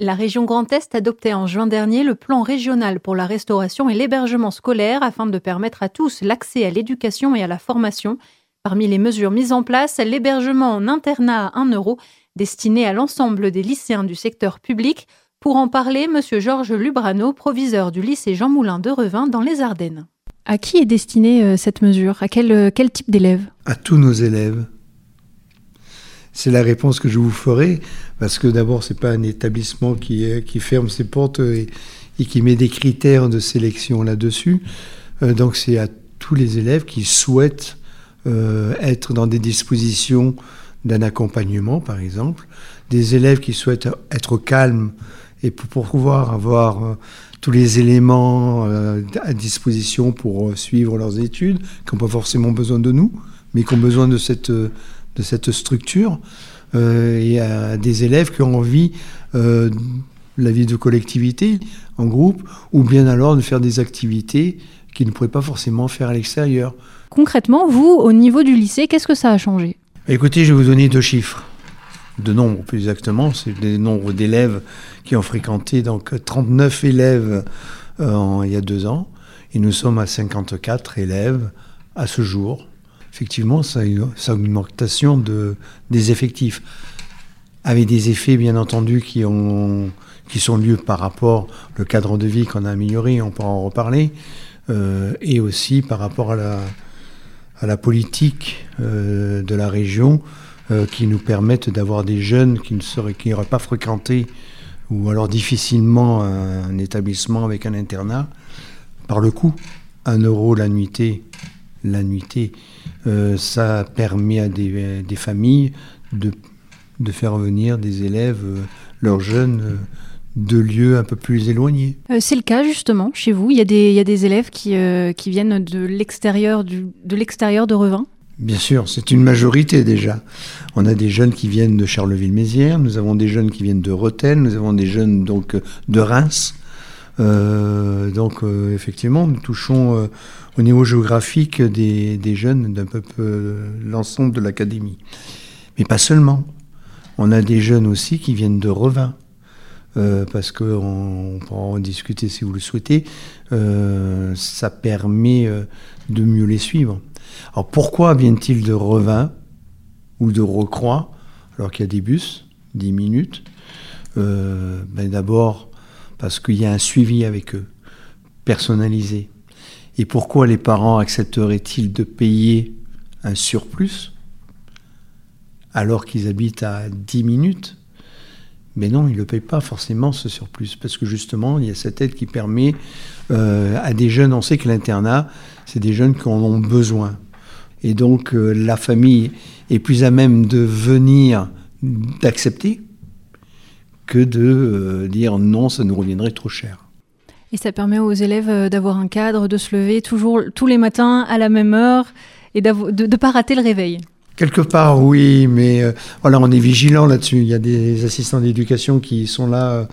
La région Grand Est adoptait en juin dernier le plan régional pour la restauration et l'hébergement scolaire afin de permettre à tous l'accès à l'éducation et à la formation. Parmi les mesures mises en place, l'hébergement en internat à 1 euro destiné à l'ensemble des lycéens du secteur public. Pour en parler, M. Georges Lubrano, proviseur du lycée Jean Moulin de Revin dans les Ardennes. À qui est destinée euh, cette mesure? À quel, euh, quel type d'élèves? À tous nos élèves. C'est la réponse que je vous ferai, parce que d'abord, ce n'est pas un établissement qui, qui ferme ses portes et, qui met des critères de sélection là-dessus. Euh, donc c'est à tous les élèves qui souhaitent euh, être dans des dispositions d'un accompagnement, par exemple, des élèves qui souhaitent être calmes et pour, pouvoir avoir euh, tous les éléments à disposition pour suivre leurs études, qui n'ont pas forcément besoin de nous, mais qui ont besoin de cette de cette structure. Euh, il y a des élèves qui ont envie euh, de la vie de collectivité, en groupe, ou bien alors de faire des activités qu'ils ne pourraient pas forcément faire à l'extérieur. Concrètement, vous, au niveau du lycée, qu'est-ce que ça a changé? Écoutez, je vais vous donner deux chiffres. De nombres, plus exactement. C'est le nombre d'élèves qui ont fréquenté. Donc, 39 élèves euh, il y a deux ans. Et nous sommes à 54 élèves à ce jour effectivement, ça a une, augmentation de, des effectifs, avec des effets, bien entendu, qui, ont, qui sont liés par rapport au cadre de vie qu'on a amélioré, on pourra en reparler, euh, et aussi par rapport à la, politique euh, de la région, euh, qui nous permettent d'avoir des jeunes qui ne seraient, qui n'auraient pas fréquenté ou alors difficilement un, un établissement avec un internat, par le coût. Un euro la nuitée la nuitée. Euh, ça permet à des, familles de, de, faire venir des élèves, euh, leurs jeunes, euh, de lieux un peu plus éloignés. c'est le cas justement chez vous. Il y a des, il y a des élèves qui, qui viennent de l'extérieur de l'extérieur de Revin. Bien sûr, c'est une majorité déjà. On a des jeunes qui viennent de Charleville-Mézières, nous avons des jeunes qui viennent de Rethel, nous avons des jeunes donc de Reims. Donc effectivement, nous touchons au niveau géographique des, jeunes d'un peu, l'ensemble de l'académie. Mais pas seulement. On a des jeunes aussi qui viennent de Revin. Euh, parce qu'on pourra en discuter si vous le souhaitez, euh, ça permet euh, de mieux les suivre. Alors pourquoi viennent-ils de Revin ou de Recroix alors qu'il y a des bus, 10 minutes? Ben D'abord parce qu'il y a un suivi avec eux, personnalisé. Et pourquoi les parents accepteraient-ils de payer un surplus alors qu'ils habitent à 10 minutes? Mais non, ils ne le payent pas forcément ce surplus, parce que justement, il y a cette aide qui permet euh, à des jeunes, on sait que l'internat, c'est des jeunes qui en ont besoin. Et donc, euh, la famille est plus à même de venir, d'accepter, que de euh, dire non, ça nous reviendrait trop cher. Et ça permet aux élèves euh, d'avoir un cadre, de se lever toujours tous les matins à la même heure et de ne pas rater le réveil. Quelque part, oui, mais euh, voilà, on est vigilant là-dessus. Il y a des assistants d'éducation qui sont là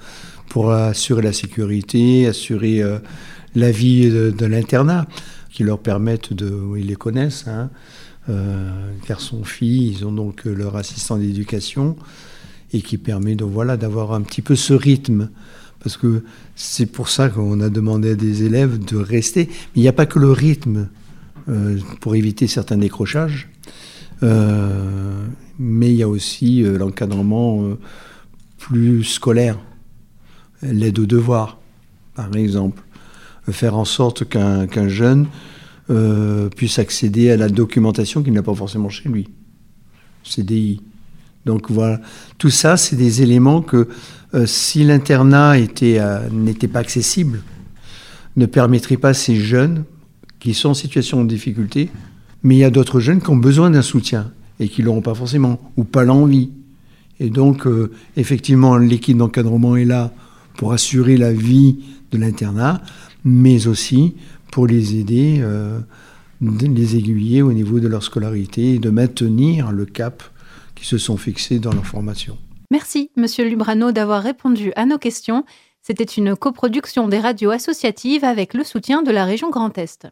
pour assurer la sécurité, assurer la vie de, l'internat, qui leur permettent de, ils les connaissent, hein, garçons, filles, ils ont donc leur assistant d'éducation et qui permet de voilà d'avoir un petit peu ce rythme parce que c'est pour ça qu'on a demandé à des élèves de rester. Mais il n'y a pas que le rythme euh, pour éviter certains décrochages, euh, mais il y a aussi euh, l'encadrement plus scolaire, l'aide aux devoirs, par exemple. Faire en sorte qu'un jeune puisse accéder à la documentation qu'il n'a pas forcément chez lui. CDI. Donc voilà, tout ça, c'est des éléments que euh, si l'internat euh, n'était pas accessible, ne permettrait pas à ces jeunes qui sont en situation de difficulté, mais il y a d'autres jeunes qui ont besoin d'un soutien et qui ne l'auront pas forcément, ou pas l'envie. Et donc, euh, effectivement, l'équipe d'encadrement est là pour assurer la vie de l'internat, mais aussi pour les aider, les aiguiller au niveau de leur scolarité et de maintenir le cap se sont fixés dans leur formation. Merci, Monsieur Lubrano, d'avoir répondu à nos questions. C'était une coproduction des radios associatives avec le soutien de la région Grand Est.